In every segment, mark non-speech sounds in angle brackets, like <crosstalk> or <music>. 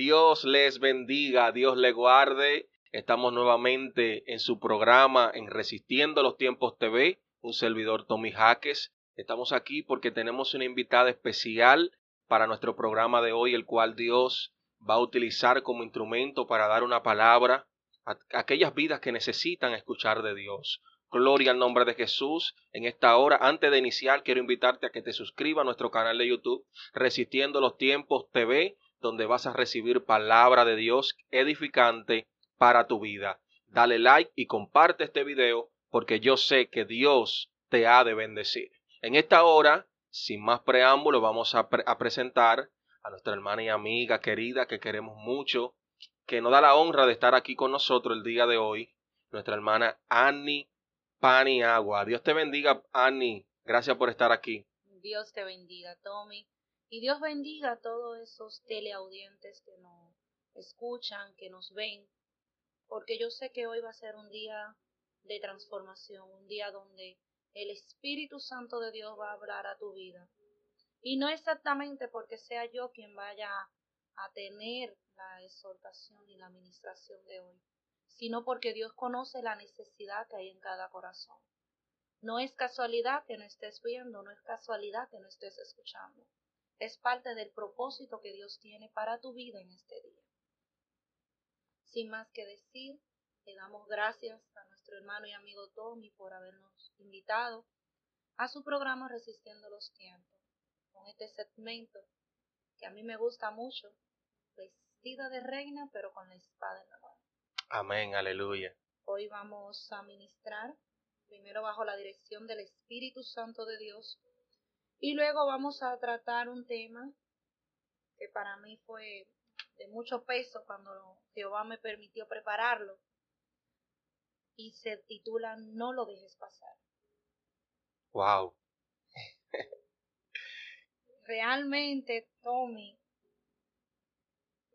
Dios les bendiga, Dios les guarde. Estamos nuevamente en su programa en Resistiendo los Tiempos TV, un servidor Tommy Jaques. Estamos aquí porque tenemos una invitada especial para nuestro programa de hoy, el cual Dios va a utilizar como instrumento para dar una palabra a aquellas vidas que necesitan escuchar de Dios. Gloria al nombre de Jesús. En esta hora, antes de iniciar, quiero invitarte a que te suscribas a nuestro canal de YouTube, Resistiendo los Tiempos TV, donde vas a recibir palabra de Dios edificante para tu vida. Dale like y comparte este video porque yo sé que Dios te ha de bendecir. En esta hora, sin más preámbulo, vamos a, a presentar a nuestra hermana y amiga querida que queremos mucho, que nos da la honra de estar aquí con nosotros el día de hoy, nuestra hermana Annie Paniagua. Dios te bendiga, Annie. Gracias por estar aquí. Dios te bendiga, Tommy. Y Dios bendiga a todos esos teleaudientes que nos escuchan, que nos ven, porque yo sé que hoy va a ser un día de transformación, un día donde el Espíritu Santo de Dios va a hablar a tu vida. Y no exactamente porque sea yo quien vaya a tener la exhortación y la administración de hoy, sino porque Dios conoce la necesidad que hay en cada corazón. No es casualidad que no estés viendo, no es casualidad que no estés escuchando es parte del propósito que Dios tiene para tu vida en este día. Sin más que decir, le damos gracias a nuestro hermano y amigo Tommy por habernos invitado a su programa Resistiendo los Tiempos, con este segmento que a mí me gusta mucho, vestida de reina pero con la espada en la mano. Amén, aleluya. Hoy vamos a ministrar, primero bajo la dirección del Espíritu Santo de Dios, y luego vamos a tratar un tema que para mí fue de mucho peso cuando Jehová me permitió prepararlo. Y se titula No lo dejes pasar. Wow. <laughs> Realmente, Tommy,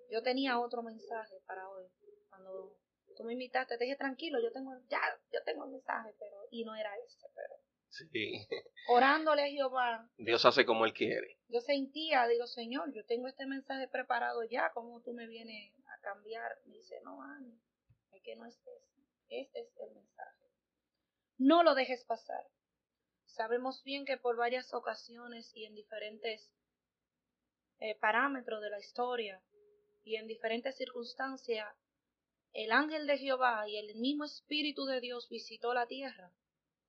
yo tenía otro mensaje para hoy. Cuando tú me invitaste, te dije tranquilo, yo tengo, ya, yo tengo el mensaje, pero, y no era ese, pero Sí. <laughs> Orándole a Jehová. Dios hace como Él quiere. Yo sentía, digo, Señor, yo tengo este mensaje preparado ya, ¿cómo tú me vienes a cambiar? Me dice, no, Ani, es que no es ese. Este es el mensaje. No lo dejes pasar. Sabemos bien que por varias ocasiones y en diferentes eh, parámetros de la historia y en diferentes circunstancias, el ángel de Jehová y el mismo Espíritu de Dios visitó la tierra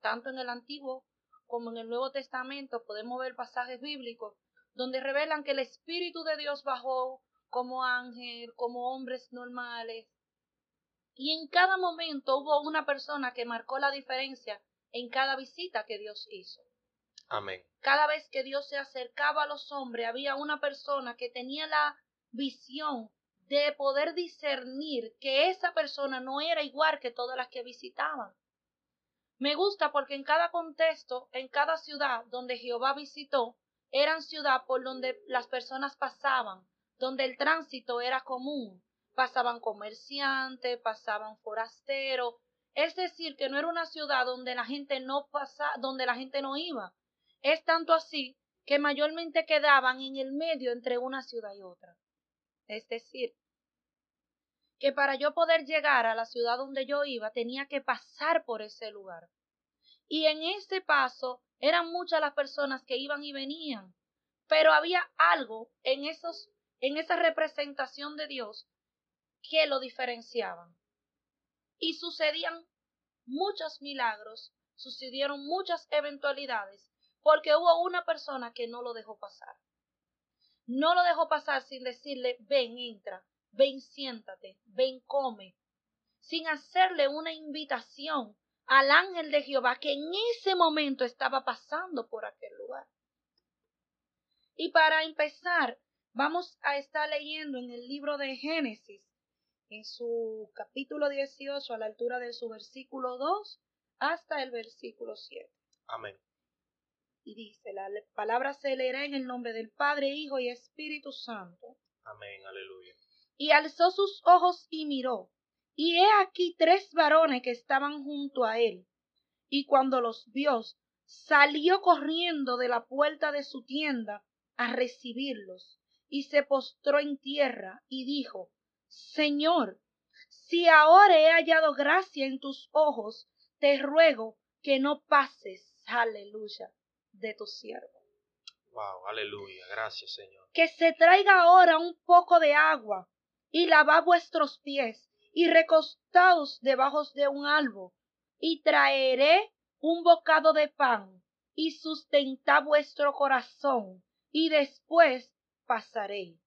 tanto en el Antiguo como en el Nuevo Testamento podemos ver pasajes bíblicos donde revelan que el Espíritu de Dios bajó como ángel, como hombres normales. Y en cada momento hubo una persona que marcó la diferencia en cada visita que Dios hizo. Amén. Cada vez que Dios se acercaba a los hombres, había una persona que tenía la visión de poder discernir que esa persona no era igual que todas las que visitaban. Me gusta porque en cada contexto, en cada ciudad donde Jehová visitó, eran ciudad por donde las personas pasaban, donde el tránsito era común. Pasaban comerciantes, pasaban forasteros, es decir, que no era una ciudad donde la gente no pasa, donde la gente no iba. Es tanto así que mayormente quedaban en el medio entre una ciudad y otra. Es decir, que para yo poder llegar a la ciudad donde yo iba tenía que pasar por ese lugar. Y en ese paso eran muchas las personas que iban y venían, pero había algo en esos en esa representación de Dios que lo diferenciaban. Y sucedían muchos milagros, sucedieron muchas eventualidades, porque hubo una persona que no lo dejó pasar. No lo dejó pasar sin decirle, ven, entra, ven, siéntate, ven, come, sin hacerle una invitación al ángel de Jehová que en ese momento estaba pasando por aquel lugar. Y para empezar, vamos a estar leyendo en el libro de Génesis, en su capítulo 18, a la altura de su versículo 2 hasta el versículo 7. Amén. Y dice, la palabra se leerá en el nombre del Padre, Hijo y Espíritu Santo. Amén, aleluya. Y alzó sus ojos y miró, y he aquí tres varones que estaban junto a él. Y cuando los vio, salió corriendo de la puerta de su tienda a recibirlos. y se postró en tierra y dijo, Señor, si ahora he hallado gracia en tus ojos, te ruego que no pases, aleluya, de tu siervo. Wow, aleluya, gracias Señor. Que se traiga ahora un poco de agua y lava vuestros pies y recostaos debajo de un árbol y traeré un bocado de pan y sustenta vuestro corazón y después pasaré.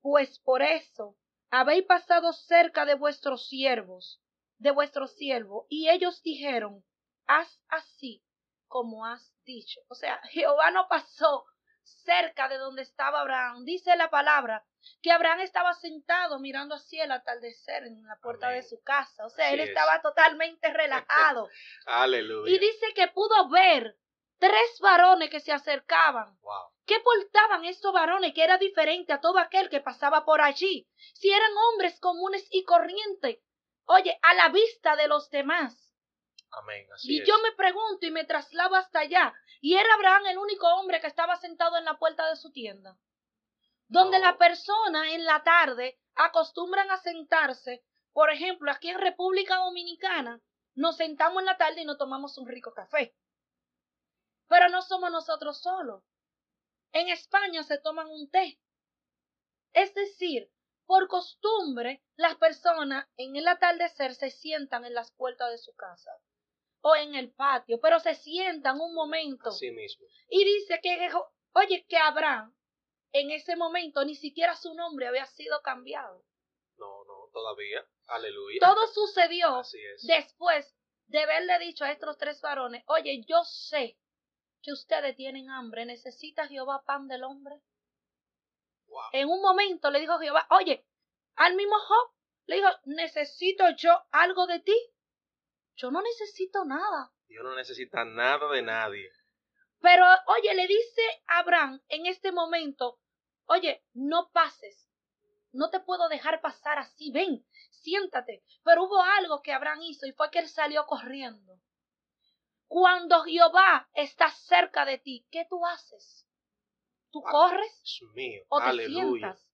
Pues por eso habéis pasado cerca de vuestros siervos, de vuestro siervo, y ellos dijeron, haz así como has dicho. O sea, Jehová no pasó cerca de donde estaba Abraham. Dice la palabra que Abraham estaba sentado mirando hacia el atardecer en la puerta de su casa. O sea, él estaba totalmente relajado. <laughs> Aleluya. Y dice que pudo ver tres varones que se acercaban. Wow. ¿Qué portaban estos varones que era diferente a todo aquel que pasaba por allí? Si eran hombres comunes y corrientes, oye, a la vista de los demás. Amén. Así y yo me pregunto y me traslado hasta allá. Y era Abraham el único hombre que estaba sentado en la puerta de su tienda. Donde la persona en la tarde acostumbran a sentarse. Por ejemplo, aquí en República Dominicana, nos sentamos en la tarde y nos tomamos un rico café. Pero no somos nosotros solos. En España se toman un té. Es decir, por costumbre, las personas en el atardecer se sientan en las puertas de su casa o en el patio, pero se sientan un momento. Así mismo. Y dice que, oye, que Abraham en ese momento ni siquiera su nombre había sido cambiado. No, no, todavía. Aleluya. Todo sucedió después de haberle dicho a estos tres varones, oye, yo sé que ustedes tienen hambre, necesita Jehová pan del hombre. En un momento le dijo Jehová, oye, al mismo Job le dijo, necesito yo algo de ti. Yo no necesito nada. Dios no necesita nada de nadie. Pero, oye, le dice a Abraham en este momento, oye, no pases. No te puedo dejar pasar así. Ven, siéntate. Pero hubo algo que Abraham hizo y fue que él salió corriendo. Cuando Jehová está cerca de ti, ¿qué tú haces? ¿Tú ah, corres? mío. ¿O te sientas?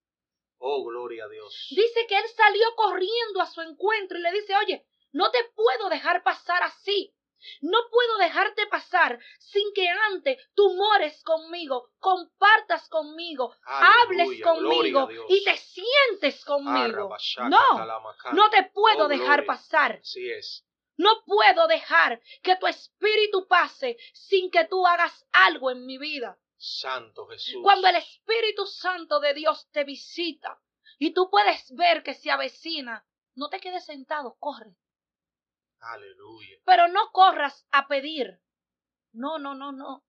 Oh, gloria a Dios. Dice que él salió corriendo a su encuentro y le dice, oye, no te puedo dejar pasar así. No puedo dejarte pasar sin que antes tú mores conmigo, compartas conmigo, hables conmigo y te sientes conmigo. No, no te puedo oh, dejar pasar. Así es. No puedo dejar que tu espíritu pase sin que tú hagas algo en mi vida. Santo Jesús. Cuando el Espíritu Santo de Dios te visita y tú puedes ver que se avecina, no te quedes sentado, corre. Aleluya. Pero no corras a pedir. No, no, no, no.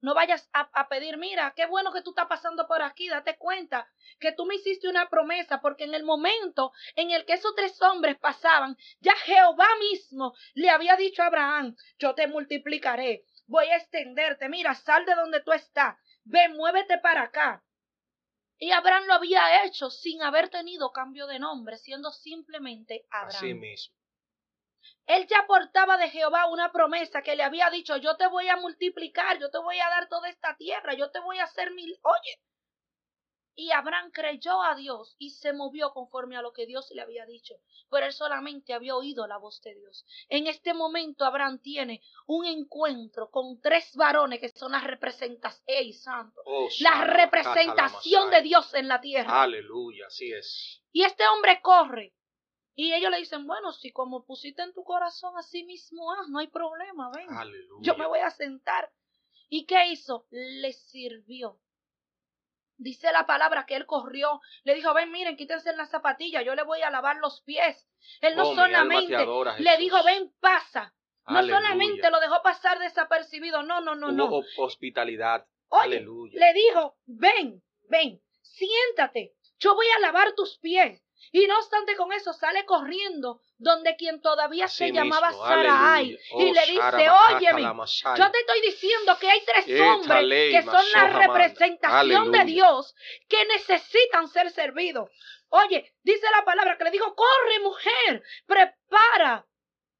No vayas a, pedir, mira, qué bueno que tú estás pasando por aquí, date cuenta que tú me hiciste una promesa, porque en el momento en el que esos tres hombres pasaban, ya Jehová mismo le había dicho a Abraham, yo te multiplicaré, voy a extenderte, mira, sal de donde tú estás, ve, muévete para acá. Y Abraham lo había hecho sin haber tenido cambio de nombre, siendo simplemente Abraham. Así mismo. Él ya portaba de Jehová una promesa que le había dicho, yo te voy a multiplicar, yo te voy a dar toda esta tierra, yo te voy a hacer mil... Oye. Y Abraham creyó a Dios y se movió conforme a lo que Dios le había dicho, pero él solamente había oído la voz de Dios. En este momento Abraham tiene un encuentro con tres varones que son las representaciones, ¡Ey, santo! Oh, la representación de Dios en la tierra. Aleluya, así es. Y este hombre corre y ellos le dicen, bueno, si como pusiste en tu corazón así mismo, ah, no hay problema, ven. Yo me voy a sentar. ¿Y qué hizo? Le sirvió. Dice la palabra que él corrió, le dijo, ven, miren, quítense las zapatillas, yo le voy a lavar los pies. Él no oh, solamente le dijo, ven, pasa. No solamente lo dejó pasar desapercibido, no, no, no, no. hospitalidad. Aleluya. Le dijo, ven, ven, siéntate, yo voy a lavar tus pies. Y no obstante con eso sale corriendo donde quien todavía se llamaba Sarai y le oh, dice, óyeme, yo te estoy diciendo que hay tres hombres que son la representación de Dios que necesitan ser servidos. Oye, dice la palabra que le dijo, corre mujer, prepara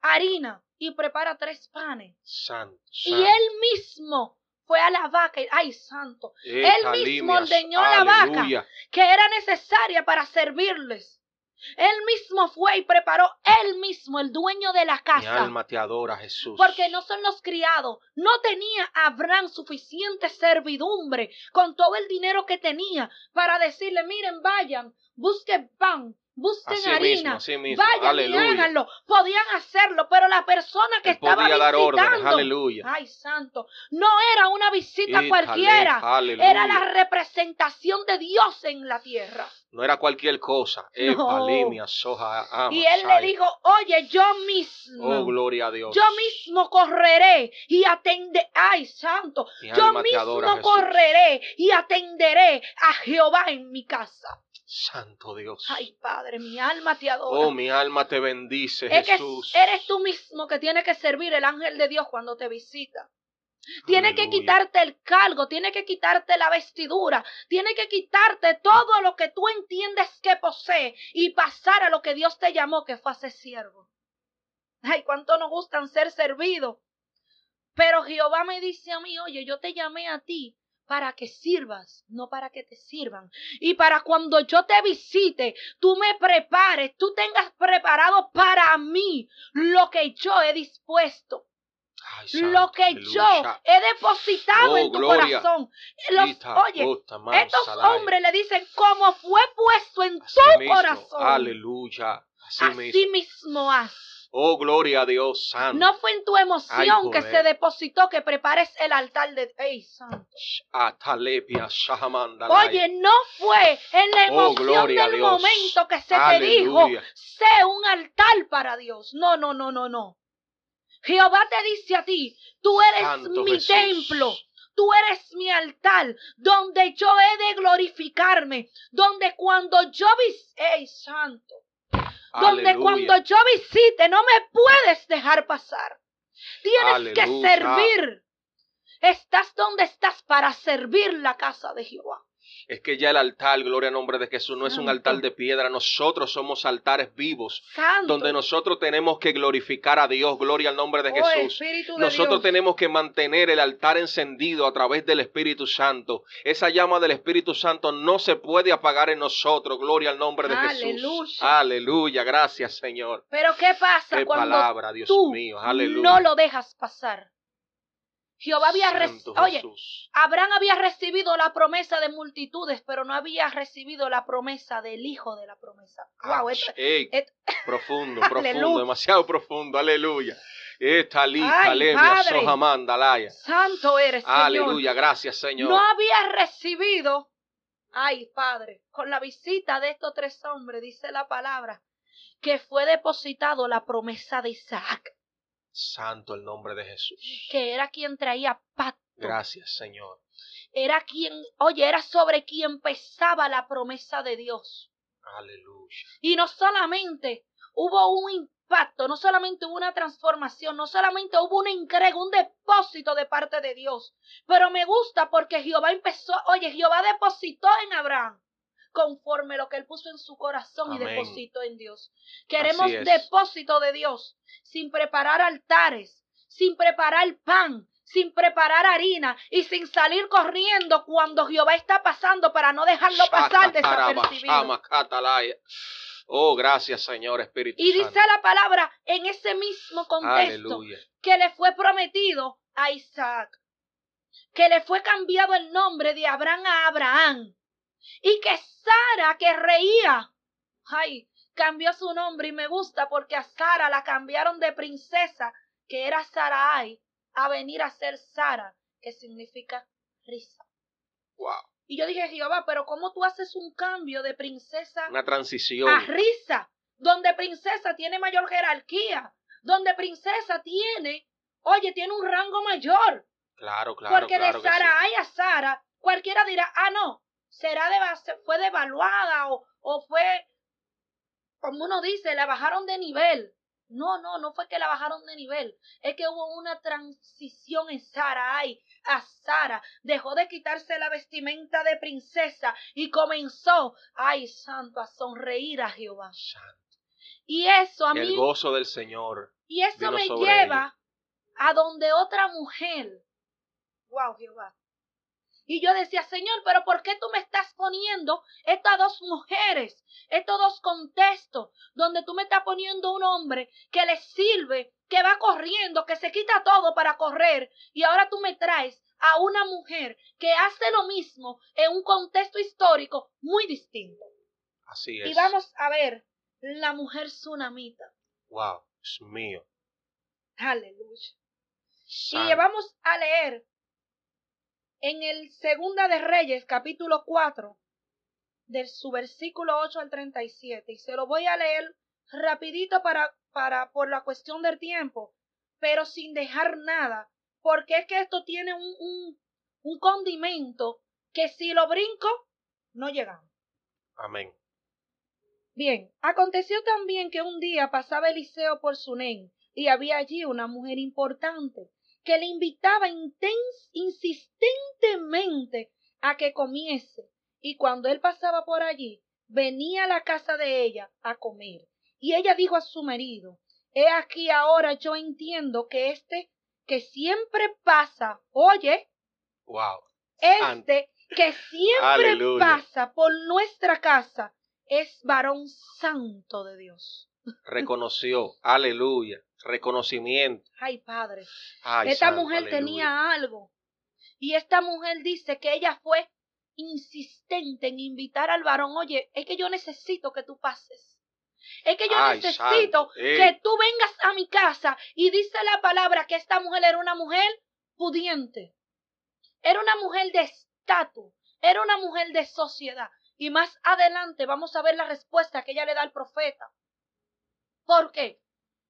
harina y prepara tres panes. Y él mismo fue a la vaca. y- Ay, santo. Él mismo ordeñó la vaca. que era necesaria para servirles. Él mismo fue y preparó él mismo, el dueño de la Mi casa. alma te adora, Jesús. Porque no son los criados. No tenía Abraham suficiente servidumbre con todo el dinero que tenía para decirle, miren, vayan, busquen pan, busquen Así harina, mismo, así mismo. vayan y háganlo. Podían hacerlo, pero la persona que Él estaba podía dar órdenes, visitando, aleluya. ay santo, no era una visita cualquiera, aleluya. era la representación de Dios en la tierra. No era cualquier cosa. <laughs> No. Epalimia, soja, ama, Y él le dijo, oye, yo mismo. Oh, gloria a Dios. Yo mismo correré y atenderé, ay santo, Mi yo adora, mismo correré y atenderé a Jehová en mi casa. Santo Dios. Ay Padre, mi alma te adora. Oh, mi alma te bendice, es que Jesús. eres tú mismo que tiene que servir el ángel de Dios cuando te visita. Tiene que quitarte el cargo, tiene que quitarte la vestidura, tiene que quitarte todo lo que tú entiendes que posee y pasar a lo que Dios te llamó, que fue a ser siervo. Ay, cuánto nos gustan ser servidos. Pero Jehová me dice a mí, oye, yo te llamé a ti para que sirvas, no para que te sirvan. Y para cuando yo te visite, tú me prepares, tú tengas preparado para mí lo que yo he dispuesto Ay, lo que yo he depositado Oh, en tu gloria. corazón. Los- oye, man, estos salaya. hombres le dicen, como fue puesto en Así tu mismo, corazón, Aleluya. Así, así mismo. mismo haz. Oh, gloria a Dios santo. No fue en tu emoción Ay, que se depositó que prepares el altar de... ¡Ey, santo! Oye, no fue en la Oh, emoción del momento que se te dijo, sé un altar para Dios. No, no, no, no, no. Jehová te dice a ti, tú eres Santo mi Jesús. templo, tú eres mi altar, donde yo he de glorificarme, donde cuando yo vis, ey, santo, donde Aleluya. cuando yo visite no me puedes dejar pasar. Tienes que servir. Estás donde estás para servir la casa de Jehová. Es que ya el altar, gloria al nombre de Jesús, no es un altar de piedra. Nosotros somos altares vivos, Santo. donde nosotros tenemos que glorificar a Dios. Gloria al nombre de Oh, Jesús. De Nosotros Dios. tenemos que mantener el altar encendido a través del Espíritu Santo. Esa llama del Espíritu Santo no se puede apagar en nosotros. Gloria al nombre de Jesús. Aleluya. Aleluya. Gracias, Señor. Pero ¿qué pasa Qué cuando palabra, Dios tú mío. Aleluya. no lo dejas pasar? Jehová había recibido, oye. Abraham había recibido la promesa de multitudes, pero no había recibido la promesa del hijo de la promesa. Wow, Ach, esto- ey, et- <laughs> profundo, profundo, demasiado profundo. Aleluya. Esta lija, lemia, Padre. sojamanda, laya. santo eres, Señor. Aleluya, gracias, Señor. No había recibido, ay, Padre, con la visita de estos tres hombres, dice la palabra, que fue depositado la promesa de Isaac, Santo el nombre de Jesús. que era quien traía pacto. Gracias, Señor. Era quien, oye, era sobre quien pesaba la promesa de Dios. Aleluya. Y no solamente hubo un impacto, no solamente hubo una transformación, no solamente hubo una entrega, un depósito de parte de Dios, pero me gusta porque Jehová empezó, oye, Jehová depositó en Abraham conforme lo que él puso en su corazón y depositó en Dios. Queremos depósito de Dios sin preparar altares, sin preparar pan, sin preparar harina y sin salir corriendo cuando Jehová está pasando para no dejarlo pasar desapercibido. Oh, gracias, Señor Espíritu Y dice la palabra en ese mismo contexto Aleluya. que le fue prometido a Isaac, que le fue cambiado el nombre de Abraham a Abraham, y que Sara, que reía, ay, cambió su nombre y me gusta porque a Sara la cambiaron de princesa, que era Sarai, a venir a ser Sara, que significa risa. Wow. Y yo dije, Jehová, pero ¿cómo tú haces un cambio de princesa Una transición. a risa, donde princesa tiene mayor jerarquía, donde princesa tiene, oye, tiene un rango mayor, Claro, claro, porque claro de que sí. A Sara, cualquiera dirá, ah, no, será de fue devaluada o, o fue, como uno dice, la bajaron de nivel. No, no, no fue que la bajaron de nivel, es que hubo una transición en Sarai a Sara, dejó de quitarse la vestimenta de princesa y comenzó, ay santo, a sonreír a Jehová. Y eso a El mí, gozo del Señor. y eso me lleva a donde otra mujer Wow, Jehová. Y yo decía, Señor, pero ¿por qué tú me estás poniendo estas dos mujeres, estos dos contextos, donde tú me estás poniendo un hombre que le sirve, que va corriendo, que se quita todo para correr, y ahora tú me traes a una mujer que hace lo mismo en un contexto histórico muy distinto? Así es. Y vamos a ver la mujer tsunamita. Wow, es mío. Aleluya. Y vamos a leer en el Segunda de Reyes, capítulo 4, de su versículo 8 al 37. Y se lo voy a leer rapidito para, para, por la cuestión del tiempo, pero sin dejar nada, porque es que esto tiene un, un, un condimento que si lo brinco, no llegamos. Amén. Bien, aconteció también que un día pasaba Eliseo por Sunem y había allí una mujer importante que le invitaba intens- insistentemente a que comiese. Y cuando él pasaba por allí, venía a la casa de ella a comer. Y ella dijo a su marido, He aquí ahora yo entiendo que este que siempre pasa, oye, Wow. Este que siempre Aleluya. pasa por nuestra casa es varón santo de Dios. Reconoció. Aleluya. Reconocimiento. Ay, Padre. Ay, esta mujer aleluya. tenía algo. Y esta mujer dice que ella fue insistente en invitar al varón, oye, es que yo necesito que tú pases. Es que yo Ay, necesito que tú vengas a mi casa. Y dice la palabra que esta mujer era una mujer pudiente. Era una mujer de estatus. Era una mujer de sociedad. Y más adelante vamos a ver la respuesta que ella le da al profeta. ¿Por qué?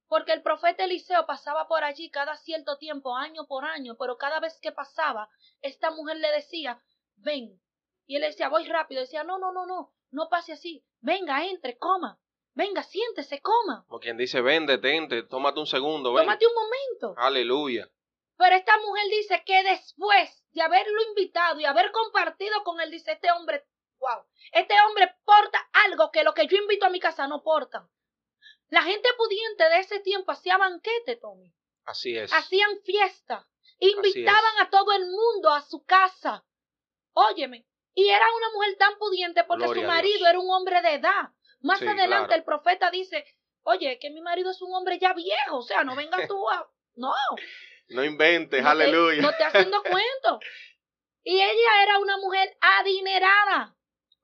Porque el profeta Eliseo pasaba por allí cada cierto tiempo, año por año, pero cada vez que pasaba, esta mujer le decía, ven. Y él decía, voy rápido. Decía, no, no, no, no, no pase así. Venga, entre, coma. Venga, siéntese, coma. Como quien dice, ven, detente, tómate un segundo, ven. Tómate un momento. Aleluya. Pero esta mujer dice que después de haberlo invitado y haber compartido con él, dice este hombre, wow, este hombre porta algo que lo que yo invito a mi casa no portan. La gente pudiente de ese tiempo hacía banquete, Tommy. Así es. Hacían fiesta. Invitaban a todo el mundo a su casa. Óyeme. Y era una mujer tan pudiente porque Gloria su marido era un hombre de edad. Más Sí, adelante claro. el profeta dice, oye, que mi marido es un hombre ya viejo. O sea, no vengas tú a... <laughs> No, <laughs> No inventes, no te- aleluya. no te haciendo <laughs> cuento. Y ella era una mujer adinerada.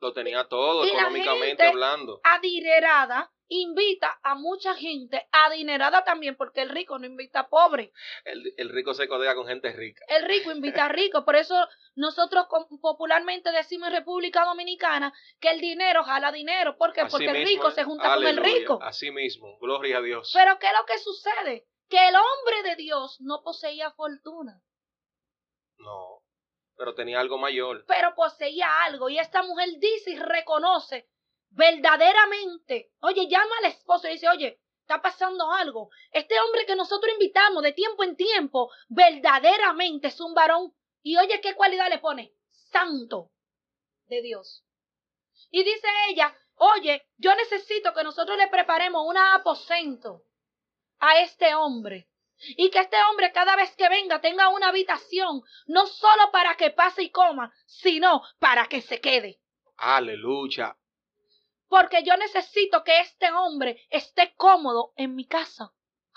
Lo tenía todo, Y la económicamente gente- hablando. Adinerada invita a mucha gente adinerada también, porque el rico no invita a pobre. El, el rico se codea con gente rica. El rico invita a rico. Por eso nosotros popularmente decimos en República Dominicana que el dinero jala dinero. ¿Por qué? Así Porque el rico se junta con el rico. Así mismo, gloria a Dios. Pero ¿qué es lo que sucede? Que el hombre de Dios no poseía fortuna, No, pero tenía algo mayor. pero poseía algo. Y esta mujer dice y reconoce verdaderamente. Oye, llama al esposo y dice, oye, está pasando algo. Este hombre que nosotros invitamos de tiempo en tiempo, verdaderamente es un varón. Y oye, ¿qué cualidad le pone? Santo de Dios. Y dice ella, oye, yo necesito que nosotros le preparemos un aposento a este hombre. Y que este hombre cada vez que venga tenga una habitación, no solo para que pase y coma, sino para que se quede. Aleluya. Porque yo necesito que este hombre esté cómodo en mi casa.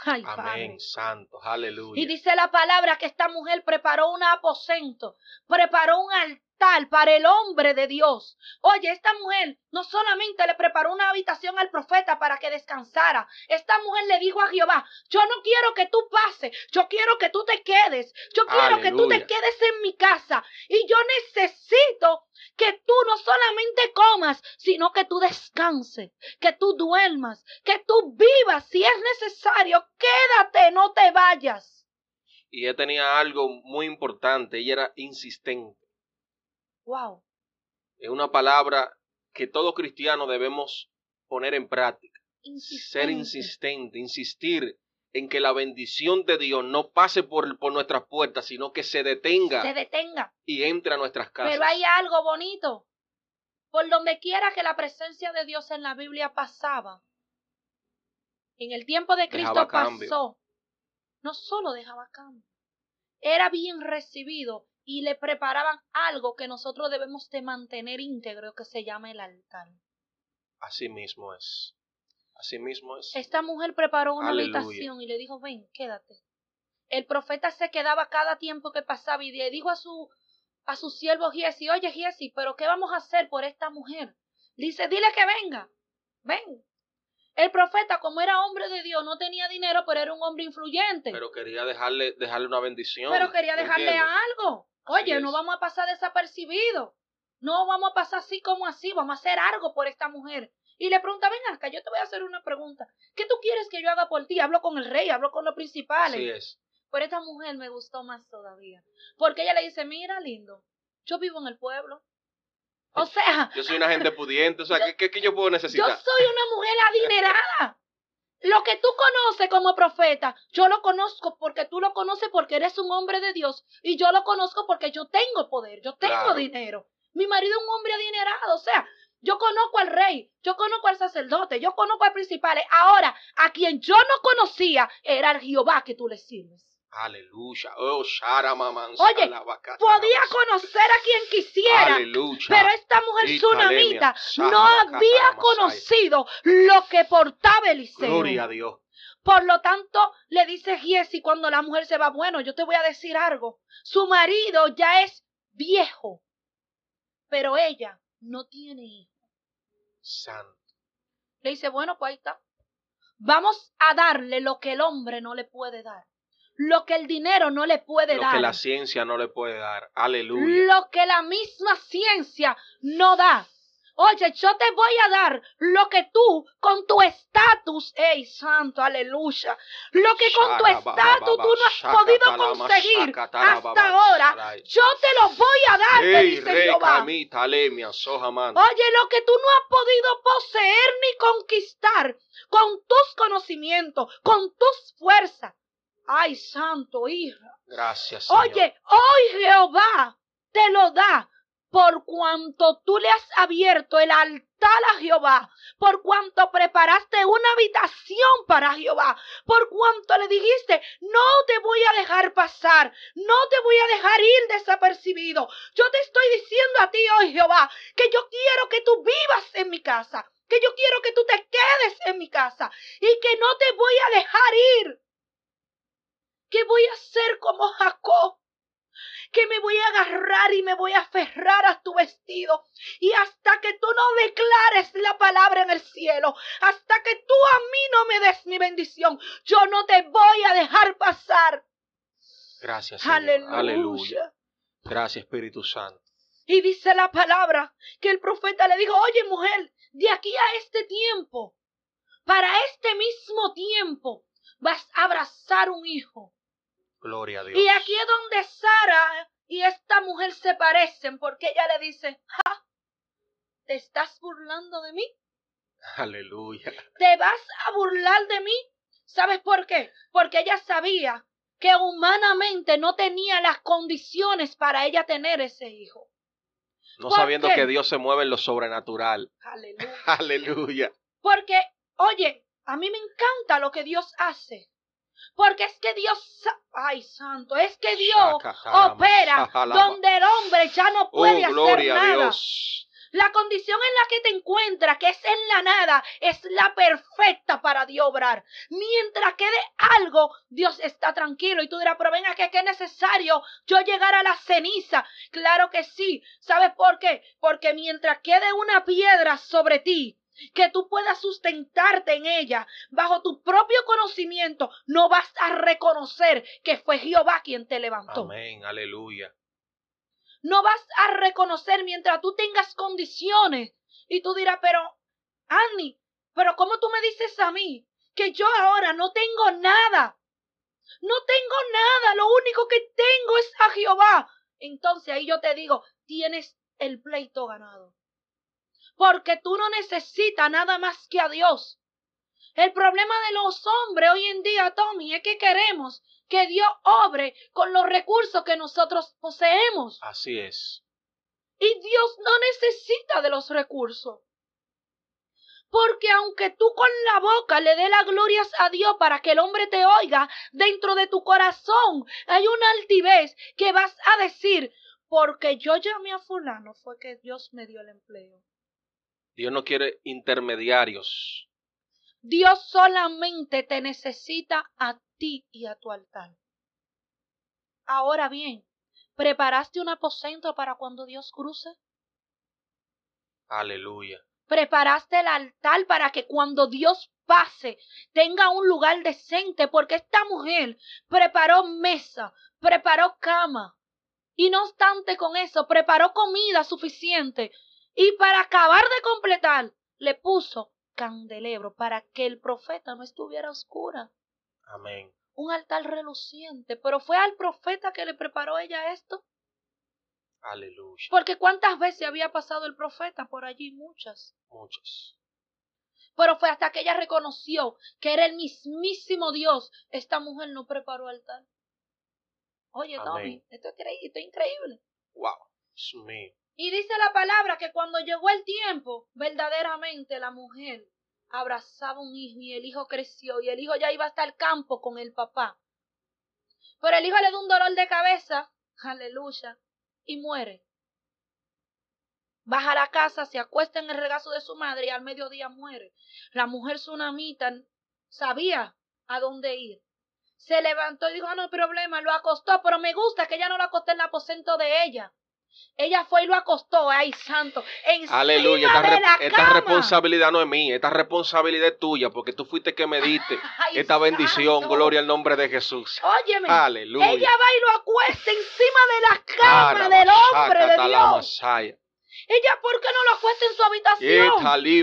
Ay, Padre. Amén, santo, aleluya. Y dice la palabra que esta mujer preparó un aposento, preparó un altar para el hombre de Dios. Oye, esta mujer no solamente le preparó una habitación al profeta para que descansara, esta mujer le dijo a Jehová, yo no quiero que tú pases, yo quiero que tú te quedes, yo quiero que tú te quedes en mi casa y yo necesito que tú no solamente comas, sino que tú descanses, que tú duermas, que tú vivas. Si es necesario, quédate, no te vayas. Y ella tenía algo muy importante, ella era insistente. Wow. Es una palabra que todo cristiano debemos poner en práctica. Ser insistente, insistir en que la bendición de Dios no pase por, por nuestras puertas, sino que se detenga Se detenga. y entre a nuestras casas. Pero hay algo bonito. Por donde quiera que la presencia de Dios en la Biblia pasaba, en el tiempo de Cristo Dejaba cambio. pasó, no solo dejaba cambio, era bien recibido y le preparaban algo que nosotros debemos de mantener íntegro que se llama el altar. Así mismo es. Así mismo es. Esta mujer preparó una habitación y le dijo, ven, quédate. El profeta se quedaba cada tiempo que pasaba y le dijo a su, a su siervo Giesi, oye Giesi, pero ¿qué vamos a hacer por esta mujer? Dice, dile que venga, ven. El profeta, como era hombre de Dios, no tenía dinero, pero era un hombre influyente. Pero quería dejarle, dejarle una bendición. Pero quería dejarle algo. Oye, no vamos a pasar desapercibido. No vamos a pasar así como así, vamos a hacer algo por esta mujer. Y le pregunta, ven acá, yo te voy a hacer una pregunta. ¿Qué tú quieres que yo haga por ti? Hablo con el rey, hablo con los principales. Así es. Pero esta mujer me gustó más todavía. Porque ella le dice, mira, lindo, yo vivo en el pueblo. O sea... Yo soy una gente pudiente, o sea, ¿qué, qué, yo puedo necesitar? Yo soy una mujer adinerada. Lo que tú conoces como profeta, yo lo conozco porque tú lo conoces porque eres un hombre de Dios y yo lo conozco porque yo tengo poder, yo tengo dinero. Mi marido es un hombre adinerado, o sea, yo conozco al rey, yo conozco al sacerdote, yo conozco al principal. Ahora, a quien yo no conocía era el Jehová que tú le sirves. Aleluya. Oh, Oye, podía conocer a quien quisiera. Aleluya. Pero esta mujer tsunamita no había conocido lo que portaba Eliseo. Gloria a Dios. Por lo tanto, le dice Giesi cuando la mujer se va, bueno, yo te voy a decir algo. Su marido ya es viejo, pero ella no tiene hijo. Santo. Le dice, bueno, pues ahí está. Vamos a darle lo que el hombre no le puede dar lo que el dinero no le puede dar. Lo que la ciencia no le puede dar. Aleluya. Lo que la misma ciencia no da. Oye, yo te voy a dar lo que tú con tu estatus, ey santo, aleluya, lo que con tu estatus tú no has podido conseguir hasta ahora, yo te lo voy a dar, te dice Jehová. Oye, lo que tú no has podido poseer ni conquistar con tus conocimientos, con tus fuerzas, Ay, santo hija. Gracias. Señor. Oye, hoy Jehová te lo da por cuanto tú le has abierto el altar a Jehová, por cuanto preparaste una habitación para Jehová, por cuanto le dijiste, no te voy a dejar pasar, no te voy a dejar ir desapercibido. Yo te estoy diciendo a ti hoy, Jehová, que yo quiero que tú vivas en mi casa, que yo quiero que tú te quedes en mi casa y que no te voy a dejar ir que voy a hacer como Jacob, que me voy a agarrar y me voy a aferrar a tu vestido. Y hasta que tú no declares la palabra en el cielo, hasta que tú a mí no me des mi bendición, yo no te voy a dejar pasar. Gracias, Señor. Aleluya. Gracias, Espíritu Santo. Y dice la palabra que el profeta le dijo, oye mujer, de aquí a este tiempo, para este mismo tiempo, vas a abrazar un hijo. Gloria a Dios. Y aquí es donde Sara y esta mujer se parecen, porque ella le dice, ¿Ja? ¿te estás burlando de mí? Aleluya. ¿Te vas a burlar de mí? ¿Sabes por qué? Porque ella sabía que humanamente no tenía las condiciones para ella tener ese hijo. No sabiendo que Dios se mueve en lo sobrenatural. Aleluya. <laughs> Aleluya. Porque, oye, a mí me encanta lo que Dios hace. Porque es que Dios, ay santo, es que Dios opera donde el hombre ya no oh, puede hacer nada. La condición en la que te encuentras, que es en la nada, es la perfecta para Dios obrar. Mientras quede algo, Dios está tranquilo. Y tú dirás, pero venga, que es necesario yo llegar a la ceniza. Claro que sí. ¿Sabes por qué? Porque mientras quede una piedra sobre ti, que tú puedas sustentarte en ella bajo tu propio conocimiento, no vas a reconocer que fue Jehová quien te levantó. Amén, aleluya. No vas a reconocer mientras tú tengas condiciones y tú dirás, pero, Annie, pero ¿cómo tú me dices a mí que yo ahora no tengo nada? No tengo nada, lo único que tengo es a Jehová. Entonces ahí yo te digo, tienes el pleito ganado porque tú no necesitas nada más que a Dios. El problema de los hombres hoy en día, Tommy, es que queremos que Dios obre con los recursos que nosotros poseemos. Así es. Y Dios no necesita de los recursos. Porque aunque tú con la boca le dé las glorias a Dios para que el hombre te oiga, dentro de tu corazón hay una altivez que vas a decir, porque yo llamé a fulano fue que Dios me dio el empleo. Dios no quiere intermediarios. Dios solamente te necesita a ti y a tu altar. Ahora bien, ¿preparaste un aposento para cuando Dios cruce? Aleluya. ¿Preparaste el altar para que cuando Dios pase tenga un lugar decente? Porque esta mujer preparó mesa, preparó cama. Y no obstante con eso, preparó comida suficiente. Y para acabar de completar, le puso candelebro para que el profeta no estuviera oscura. Amén. Un altar reluciente. Pero fue al profeta que le preparó ella esto. Aleluya. Porque cuántas veces había pasado el profeta por allí, muchas. Muchas. Pero fue hasta que ella reconoció que era el mismísimo Dios. Esta mujer no preparó altar. Oye, Tommy, esto es, increíble. Wow, es mío. Y dice la palabra que cuando llegó el tiempo, verdaderamente la mujer abrazaba un hijo y el hijo creció y el hijo ya iba hasta el campo con el papá. Pero el hijo le dio un dolor de cabeza, aleluya, y muere. Baja a la casa, se acuesta en el regazo de su madre y al mediodía muere. La mujer tsunamita sabía a dónde ir. Se levantó y dijo, ah, no hay problema, lo acostó, pero me gusta que ella no lo acostó en el aposento de ella. Ella fue y lo acostó, ay santo, encima Aleluya, esta, de la esta responsabilidad no es mía, esta responsabilidad es tuya, porque tú fuiste que me diste esta bendición, gloria al nombre de Jesús. Óyeme, Aleluya. ella va y lo acuesta encima de la cama del hombre de Dios. Ella, ¿por qué no lo acuesta en su habitación?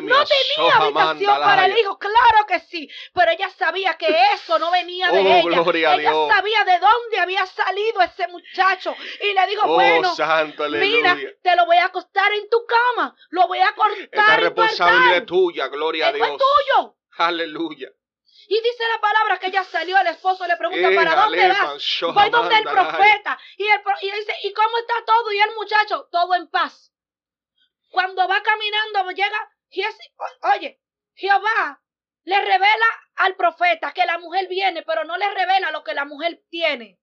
No tenía habitación para el hijo, claro que sí. Pero ella sabía que eso no venía de oh, ella. ella sabía de dónde había salido ese muchacho. Y le dijo, oh, bueno, santo, mira, te lo voy a acostar en tu cama. Lo voy a cortar Esta responsabilidad es tuya, gloria a Dios. Es tuyo. Aleluya. Y dice la palabra que ella salió, el esposo le pregunta, ¿para dónde vas? Voy donde el profeta. Y, el, y dice, ¿y cómo está todo? Y el muchacho, todo en paz. Cuando va caminando, llega, oye, Jehová le revela al profeta que la mujer viene, pero no le revela lo que la mujer tiene.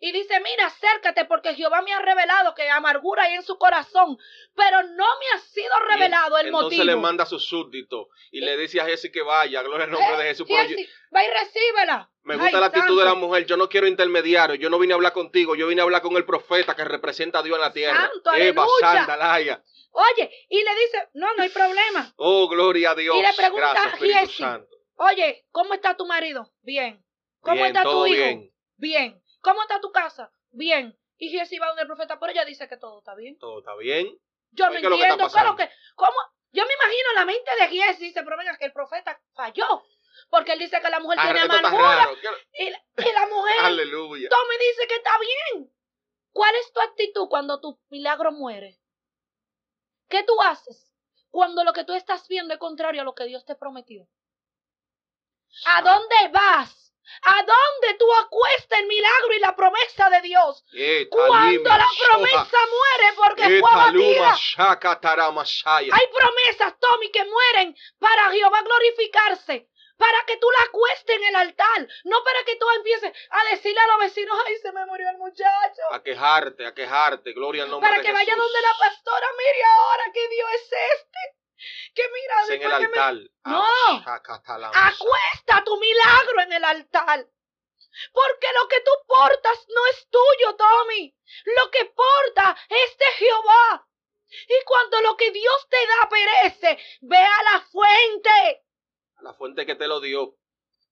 Y dice, mira, acércate porque Jehová me ha revelado que amargura hay en su corazón, pero no me ha sido revelado el motivo. Entonces le manda a su súbdito y, le dice a Jesse que vaya, gloria al nombre de Jesús. va y recíbela. Me gusta la actitud de la mujer, yo no quiero intermediario, yo no vine a hablar contigo, yo vine a hablar con el profeta que representa a Dios en la tierra. Santo, Eva, aleluya. Oye, y le dice, no, no hay problema. Oh, gloria a Dios. Y le pregunta a oye, ¿cómo está tu marido? Bien. ¿Cómo está tu hijo? Bien. ¿Cómo está tu casa? Bien. Y Jesse va donde el profeta, pero ella dice que todo está bien. Todo está bien. Yo no entiendo, claro que, ¿cómo? Yo me imagino la mente de Jesse, dice, pero venga, que el profeta falló. Porque él dice que la mujer tiene amargura. Y, y, la mujer, Aleluya. Me dice que está bien. ¿Cuál es tu actitud cuando tu milagro muere? ¿Qué tú haces cuando lo que tú estás viendo es contrario a lo que Dios te prometió? ¿A dónde vas? ¿A dónde tú acuestas el milagro y la promesa de Dios? Cuando la promesa muere porque fue abatida. Hay promesas, Tommy, que mueren para Jehová glorificarse para que tú la acuestes en el altar, no para que tú empieces a decirle a los vecinos, ay, se me murió el muchacho. A quejarte, a quejarte, gloria al nombre de Jesús. Para que vaya donde la pastora, mire ahora qué Dios es este. Que mira, en el altar. No, acuesta tu milagro en el altar. Porque lo que tú portas no es tuyo, Tommy. Lo que porta es de Jehová. Y cuando lo que Dios te da perece, ve a la fuente la fuente que te lo dio.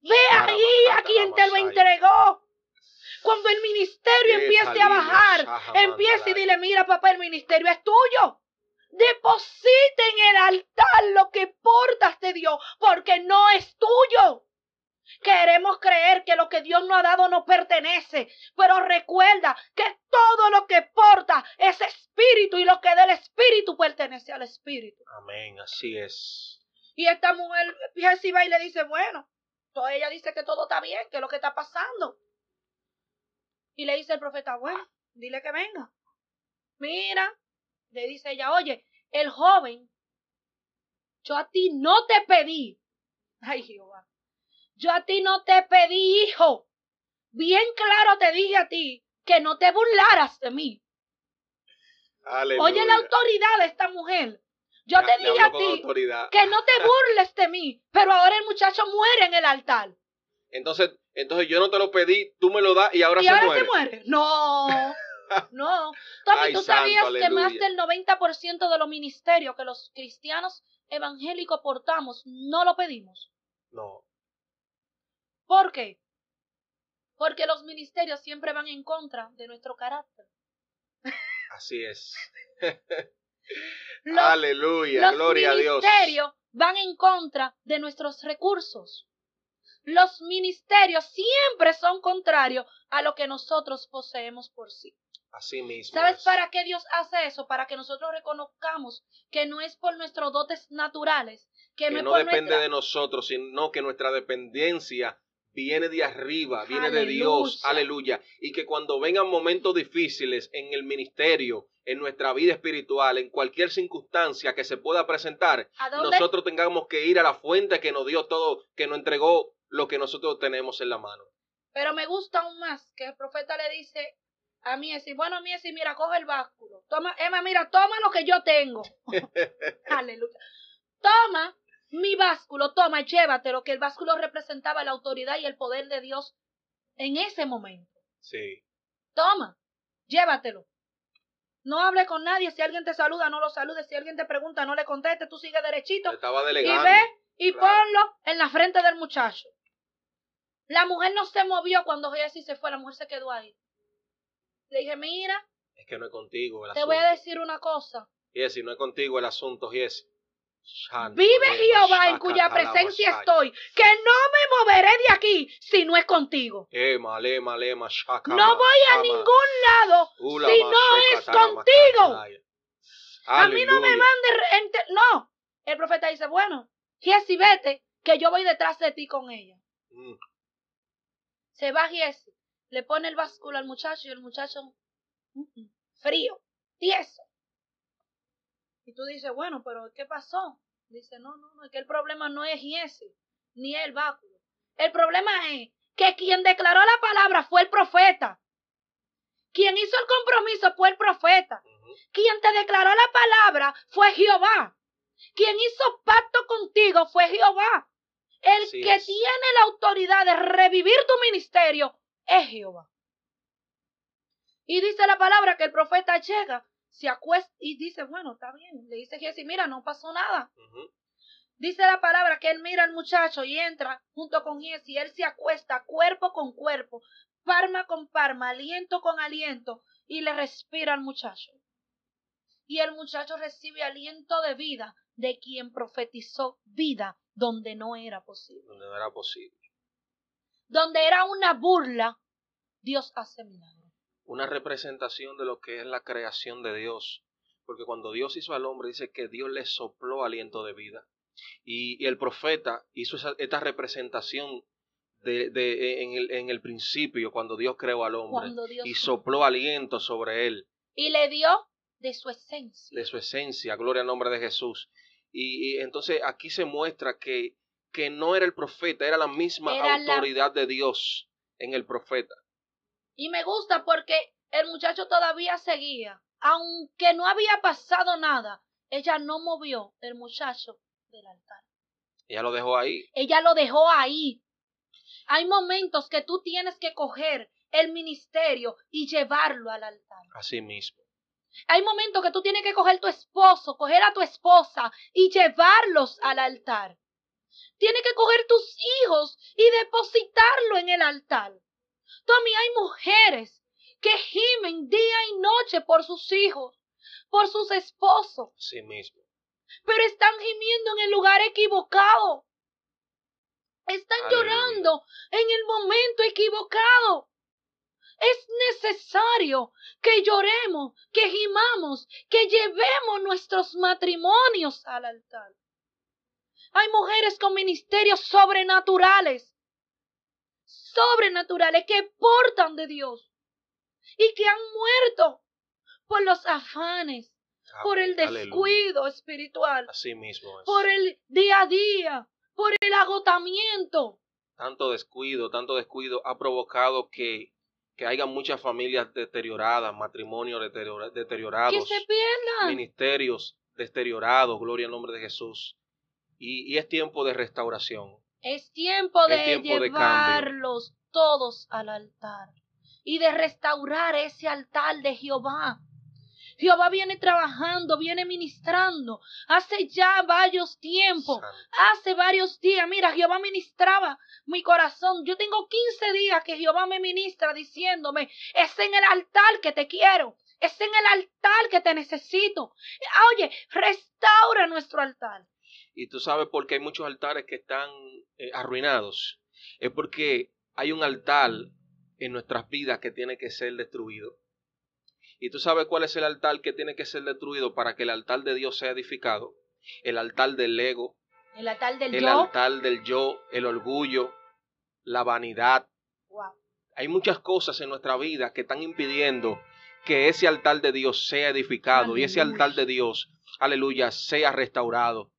Ve ahí a quien te lo entregó. Cuando el ministerio empiece a bajar, empiece y dile, mira papá, el ministerio es tuyo. Deposita en el altar lo que portas de Dios, porque no es tuyo. Queremos creer que lo que Dios nos ha dado no pertenece, pero recuerda que todo lo que porta es espíritu y lo que del espíritu pertenece al espíritu. Amén, así es. Y esta mujer, Jessie va y le dice, bueno, toda ella dice que todo está bien, que es lo que está pasando. Y le dice el profeta, bueno, dile que venga. Mira, le dice ella, oye, el joven yo a ti no te pedí. Ay, Jehová. Yo a ti no te pedí, hijo. Bien claro te dije a ti que no te burlaras de mí. Oye la autoridad de esta mujer. Yo te dije a ti que no te burles de mí, pero ahora el muchacho muere en el altar. Entonces, entonces yo no te lo pedí, tú me lo das y ahora, ¿Y se, ahora muere? se muere. No, no. Tommy, tú sabías que más del 90% de los ministerios que los cristianos evangélicos portamos no lo pedimos. No. ¿Por qué? Porque los ministerios siempre van en contra de nuestro carácter. Así es. <laughs> Aleluya, gloria a Dios. Los ministerios van en contra de nuestros recursos. Los ministerios siempre son contrarios a lo que nosotros poseemos por sí. Así mismo. ¿Sabes para qué Dios hace eso? Para que nosotros reconozcamos que no es por nuestros dotes naturales, que, no, depende de nosotros, sino que nuestra dependencia viene de arriba, viene de Dios, aleluya. Y que cuando vengan momentos difíciles en el ministerio, en nuestra vida espiritual, en cualquier circunstancia que se pueda presentar, nosotros tengamos que ir a la fuente que nos dio todo, que nos entregó lo que nosotros tenemos en la mano. Pero me gusta aún más que el profeta le dice a Miesi, bueno Miesi, mira, coge el básculo. Toma, Emma, mira, toma lo que yo tengo. <laughs> aleluya. Toma mi básculo, toma, llévatelo, que el básculo representaba la autoridad y el poder de Dios en ese momento. Sí. Toma, llévatelo. No hable con nadie. Si alguien te saluda, no lo salude. Si alguien te pregunta, no le conteste. Tú sigue derechito. Estaba y ve y ponlo en la frente del muchacho. La mujer no se movió cuando Jesús se fue. La mujer se quedó ahí. Le dije, mira. Es que no es contigo el Te voy a decir una cosa. Jessy, no es contigo el asunto, Jessy. Vive Jehová en cuya presencia estoy, que no me moveré de aquí si no es contigo. No voy a ningún lado si no es contigo. A mí no me mande. No. El profeta dice: Bueno, Giesi, vete, que yo voy detrás de ti con ella. Se va Giesi, le pone el básculo al muchacho y el muchacho frío, tieso. Y tú dices, bueno, pero ¿qué pasó? Dice, no, no, no, es que el problema no es ese, ni el báculo. El problema es que quien declaró la palabra fue el profeta. Quien hizo el compromiso fue el profeta. Quien te declaró la palabra fue Jehová. Quien hizo pacto contigo fue Jehová. El que tiene la autoridad de revivir tu ministerio es Jehová. Y dice la palabra que el profeta llega se acuesta y dice, bueno, está bien. Le dice Jesse, mira, no pasó nada. Dice la palabra que él mira al muchacho y entra junto con Jesse. Él se acuesta cuerpo con cuerpo, palma con palma, aliento con aliento y le respira al muchacho. Y el muchacho recibe aliento de vida de quien profetizó vida donde no era posible. Donde no era posible. Donde era una burla, Dios hace milagros una representación de lo que es la creación de Dios. Porque cuando Dios hizo al hombre, dice que Dios le sopló aliento de vida. Y, el profeta hizo esta representación de, de, en, el, en, el, principio, cuando Dios creó al hombre. y sopló aliento sobre él. Y le dio de su esencia. De su esencia, gloria al nombre de Jesús. Y, entonces aquí se muestra que, que no era el profeta, era la misma autoridad de Dios en el profeta. Y me gusta porque el muchacho todavía seguía. Aunque no había pasado nada, ella no movió el muchacho del altar. Ella lo dejó ahí. Ella lo dejó ahí. Hay momentos que tú tienes que coger el ministerio y llevarlo al altar. Así mismo. Hay momentos que tú tienes que coger tu esposo, coger a tu esposa y llevarlos al altar. Tienes que coger tus hijos y depositarlo en el altar. Tommy, hay mujeres que gimen día y noche por sus hijos, por sus esposos. Sí mismo. Pero están gimiendo en el lugar equivocado. Están llorando en el momento equivocado. Es necesario que lloremos, que gimamos, que llevemos nuestros matrimonios al altar. Hay mujeres con ministerios sobrenaturales sobrenaturales que portan de Dios y que han muerto por los afanes, por el. Aleluya. descuido espiritual, Así mismo es. por el día a día, por el agotamiento. Tanto descuido, tanto descuido ha provocado que, que haya muchas familias deterioradas, matrimonios deteriora- Que deteriorados, se pierdan. ministerios deteriorados, gloria al nombre de Jesús. Y, y es tiempo de restauración. Es tiempo Es de cambio. llevarlos todos al altar y de restaurar ese altar de Jehová. Jehová viene trabajando, viene ministrando. Hace ya varios tiempos, hace varios días. Mira, Jehová ministraba mi corazón. Yo tengo 15 días que Jehová me ministra diciéndome, es en el altar que te quiero. Es en el altar que te necesito. Oye, restaura nuestro altar. Y tú sabes por qué hay muchos altares que están eh, arruinados. Es porque hay un altar en nuestras vidas que tiene que ser destruido. Y tú sabes cuál es el altar que tiene que ser destruido para que el altar de Dios sea edificado. El altar del ego, El altar del el yo. altar del yo, el orgullo, la vanidad. Wow. Hay muchas cosas en nuestra vida que están impidiendo que ese altar de Dios sea edificado y ese altar de Dios, aleluya, sea restaurado.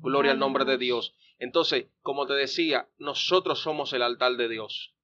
Gloria al nombre de. Dios. Entonces, como te decía, nosotros somos el altar de Dios,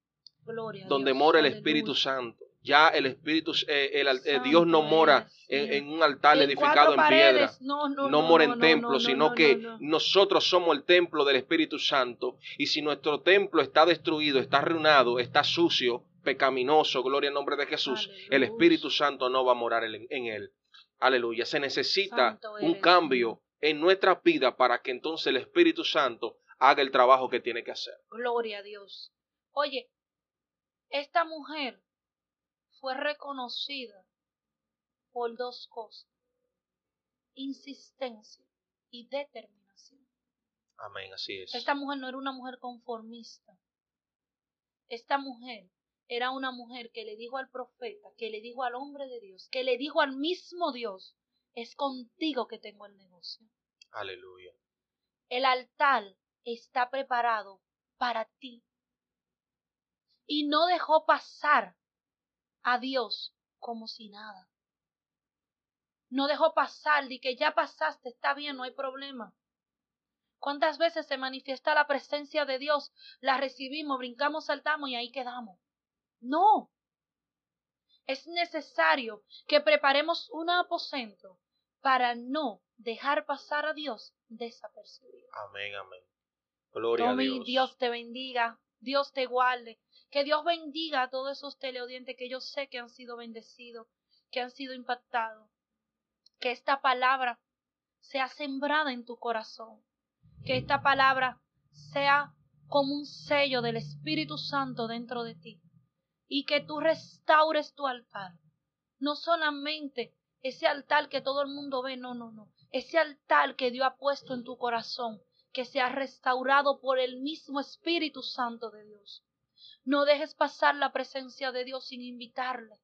Gloria donde Dios. mora el Aleluya. Espíritu Santo. Ya el Espíritu, eh, el eh, Dios no mora en, un altar En edificado en piedra. No, no, no mora en no, templo, no, sino no, que no, no. nosotros somos el templo del Espíritu Santo. Y si nuestro templo está destruido, está arruinado, está sucio, pecaminoso, gloria al nombre de Jesús, Aleluya. el Espíritu Santo no va a morar en, en él. Aleluya. Se necesita un cambio en nuestra vida para que entonces el Espíritu Santo haga el trabajo que tiene que hacer. Gloria a Dios. Oye, esta mujer fue reconocida por dos cosas. Insistencia y determinación. Amén, así es. Esta mujer no era una mujer conformista. Esta mujer era una mujer que le dijo al profeta, que le dijo al hombre de Dios, que le dijo al mismo Dios, es contigo que tengo el negocio. Aleluya. El altar está preparado para ti. Y no dejó pasar a Dios como si nada. No dejó pasar de que ya pasaste, está bien, no hay problema. ¿Cuántas veces se manifiesta la presencia de Dios? La recibimos, brincamos, saltamos y ahí quedamos. No. Es necesario que preparemos un aposento para no dejar pasar a Dios desapercibido. Amén, amén. Gloria Tommy, a Dios. Dios te bendiga, Dios te guarde, que Dios bendiga a todos esos teleaudientes que yo sé que han sido bendecidos, que han sido impactados. Que esta palabra sea sembrada en tu corazón, que esta palabra sea como un sello del Espíritu Santo dentro de ti y que tú restaures tu altar. No solamente ese altar que todo el mundo ve, no, no, no. Ese altar que Dios ha puesto en tu corazón, que sea restaurado por el mismo Espíritu Santo de Dios. No dejes pasar la presencia de Dios sin invitarle.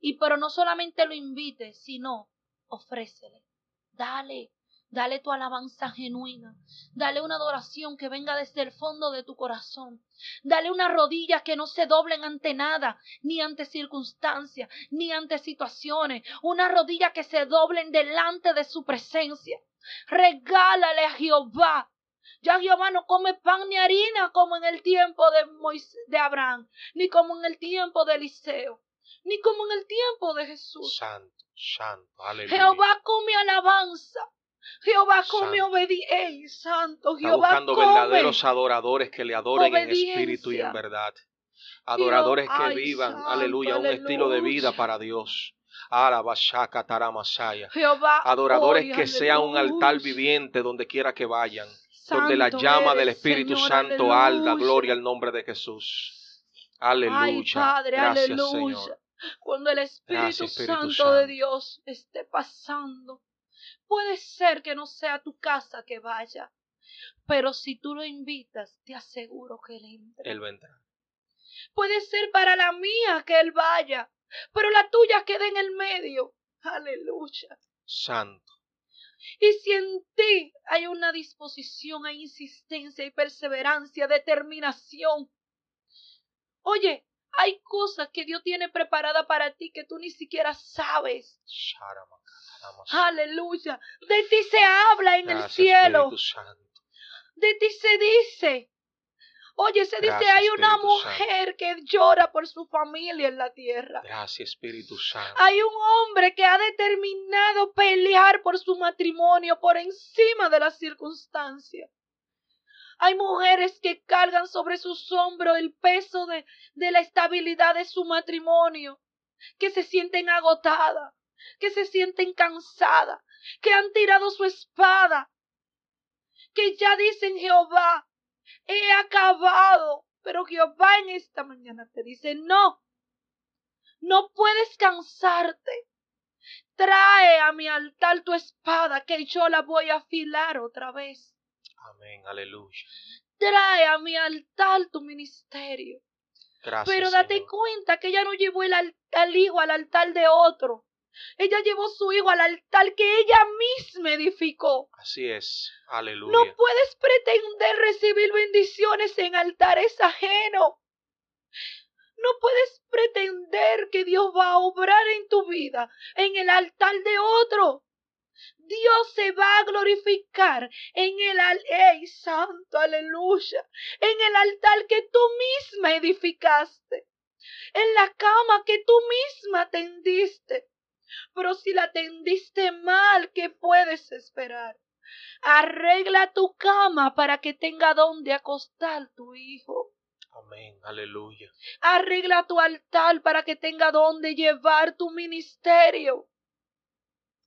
Y pero no solamente lo invites, sino ofrécele. Dale, dale tu alabanza genuina. Dale una adoración que venga desde el fondo de tu corazón. Dale una rodilla que no se doblen ante nada, ni ante circunstancias, ni ante situaciones. Una rodilla que se doblen delante de su presencia. Regálale a Jehová. Ya Jehová no come pan ni harina como en el tiempo de, Moisés, de Abraham, ni como en el tiempo de Eliseo, ni como en el tiempo de Jesús. Santo, santo, aleluya. Jehová come alabanza. Jehová come Santo. obediencia. Santo. Está Jehová buscando come. verdaderos adoradores que le adoren en espíritu y en verdad. Adoradores que ay, vivan, santo, aleluya, un estilo de vida para Dios. Jehová. Adoradores hoy, que sea un altar viviente donde quiera que vayan. donde la llama del Espíritu Señor, Santo alda. Gloria al nombre de Jesús. Aleluya. Ay, Padre, Gracias, aleluya. Señor. Cuando el Espíritu, Gracias, Espíritu Santo, de. Dios esté pasando, puede ser que no sea tu casa que vaya, pero si tú lo invitas, te aseguro que él entre. Él vendrá. Puede ser para la mía que él vaya, pero la tuya queda en el medio. Aleluya. Santo. Y si en ti hay una disposición, hay insistencia, hay perseverancia, determinación. Oye, Hay cosas que Dios tiene preparada para ti que tú ni siquiera sabes. Aleluya. De ti se habla en el cielo. De ti se dice. Oye, se dice, hay una mujer que llora por su familia en la tierra. Gracias, Espíritu Santo. Hay un hombre que ha determinado pelear por su matrimonio por encima de las circunstancias. Hay mujeres que cargan sobre sus hombros el peso de, de la estabilidad de su matrimonio, que se sienten agotadas, que se sienten cansadas, que han tirado su espada, que ya dicen Jehová, he acabado. Pero Jehová en esta mañana te dice, no, no puedes cansarte. Trae a mi altar tu espada, que yo la voy a afilar otra vez. Amén, aleluya. Trae a mi altar tu ministerio. Gracias, Pero date cuenta que ella no llevó el, al hijo al altar de otro. Ella llevó su hijo al altar que ella misma edificó. Así es. Aleluya. No puedes pretender recibir bendiciones en altares ajenos. No puedes pretender que Dios va a obrar en tu vida en el altar de otro. Dios se va a glorificar en el ¡Ey, santo, aleluya! En el altar que tú misma edificaste. En la cama que tú misma tendiste. Pero si la tendiste mal, ¿qué puedes esperar? Arregla tu cama para que tenga donde acostar tu hijo. Amén, aleluya. Arregla tu altar para que tenga donde llevar tu ministerio.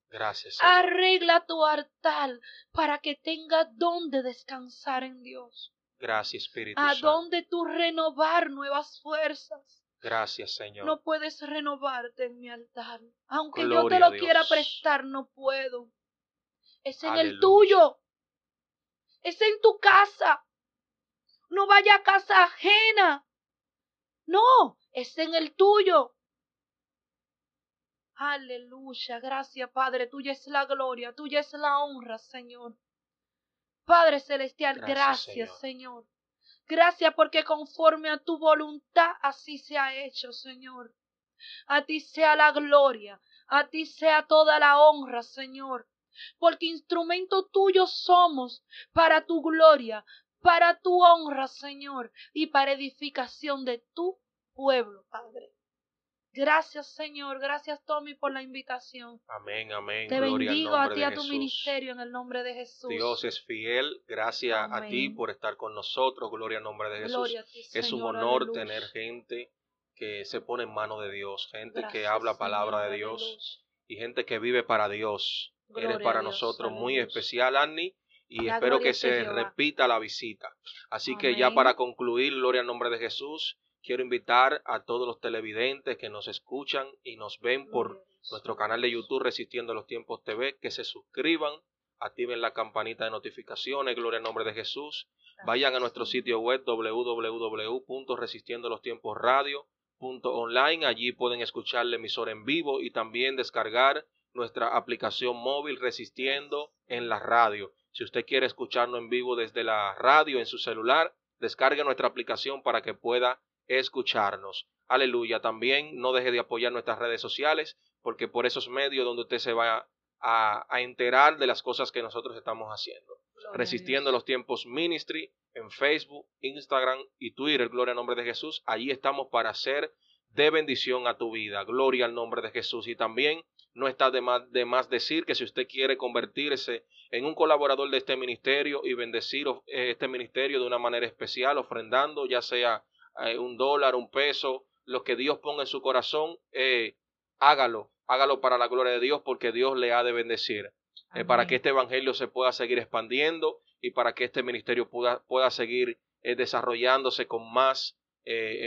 Gracias. Arregla tu altar para que tenga donde descansar en Dios. Gracias, Espíritu A donde tú renovar nuevas fuerzas. Gracias, Señor. No puedes renovarte en mi altar. Aunque yo te lo quiera prestar, no puedo. Es en el tuyo. Es en tu casa. No vaya a casa ajena. No, es en el tuyo. Aleluya, gracias Padre, tuya es la gloria, tuya es la honra, Señor. Padre Celestial, gracias, Señor. Gracias porque conforme a tu voluntad así se ha hecho, Señor. A ti sea la gloria, a ti sea toda la honra, Señor. Porque instrumento tuyo somos para tu gloria, para tu honra, Señor, y para edificación de tu pueblo, Padre. Gracias, Señor. Gracias, Tommy, por la invitación. Amén, amén. Te bendigo a ti, a tu ministerio, en el nombre de Jesús. Dios es fiel. Gracias a ti por estar con nosotros. Gloria al nombre de Jesús. es un honor tener gente que se pone en manos de Dios, gente que habla palabra de Dios y gente que vive para Dios. Eres para nosotros muy especial, Annie y espero que se repita la visita. Así que ya para concluir, gloria al nombre de Jesús, quiero invitar a todos los televidentes que nos escuchan y nos ven por nuestro canal de YouTube Resistiendo los Tiempos TV, que se suscriban, activen la campanita de notificaciones, gloria al nombre de Jesús. Vayan a nuestro sitio web www.resistiendolostiemposradio.online. Allí pueden escuchar la emisora en vivo y también descargar nuestra aplicación móvil Resistiendo en la radio. Si usted quiere escucharnos en vivo desde la radio en su celular, descargue nuestra aplicación para que pueda escucharnos. Aleluya. También no deje de apoyar nuestras redes sociales, porque por esos medios donde usted se va a, enterar de las cosas que nosotros estamos haciendo. Resistiendo los tiempos ministry en Facebook, Instagram y Twitter. Gloria al nombre de Jesús. Allí estamos para hacer de bendición a tu vida. Gloria al nombre de Jesús. Y también no está de más, de más decir que si usted quiere convertirse en un colaborador de este ministerio y bendecir eh, este ministerio de una manera especial, ofrendando ya sea eh, un dólar, un peso, lo que Dios ponga en su corazón, eh, hágalo, hágalo para la gloria de Dios porque Dios le ha de bendecir, eh, para que este evangelio se pueda seguir expandiendo y para que este ministerio pueda, pueda seguir desarrollándose con más,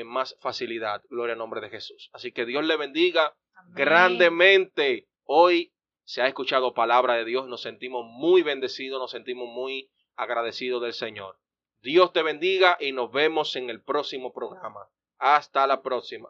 más facilidad. Gloria al nombre de Jesús. Así que Dios le bendiga grandemente. Hoy se ha escuchado palabra de Dios, nos sentimos muy bendecidos, nos sentimos muy agradecidos del Señor. Dios te bendiga y nos vemos en el próximo programa. Hasta la próxima.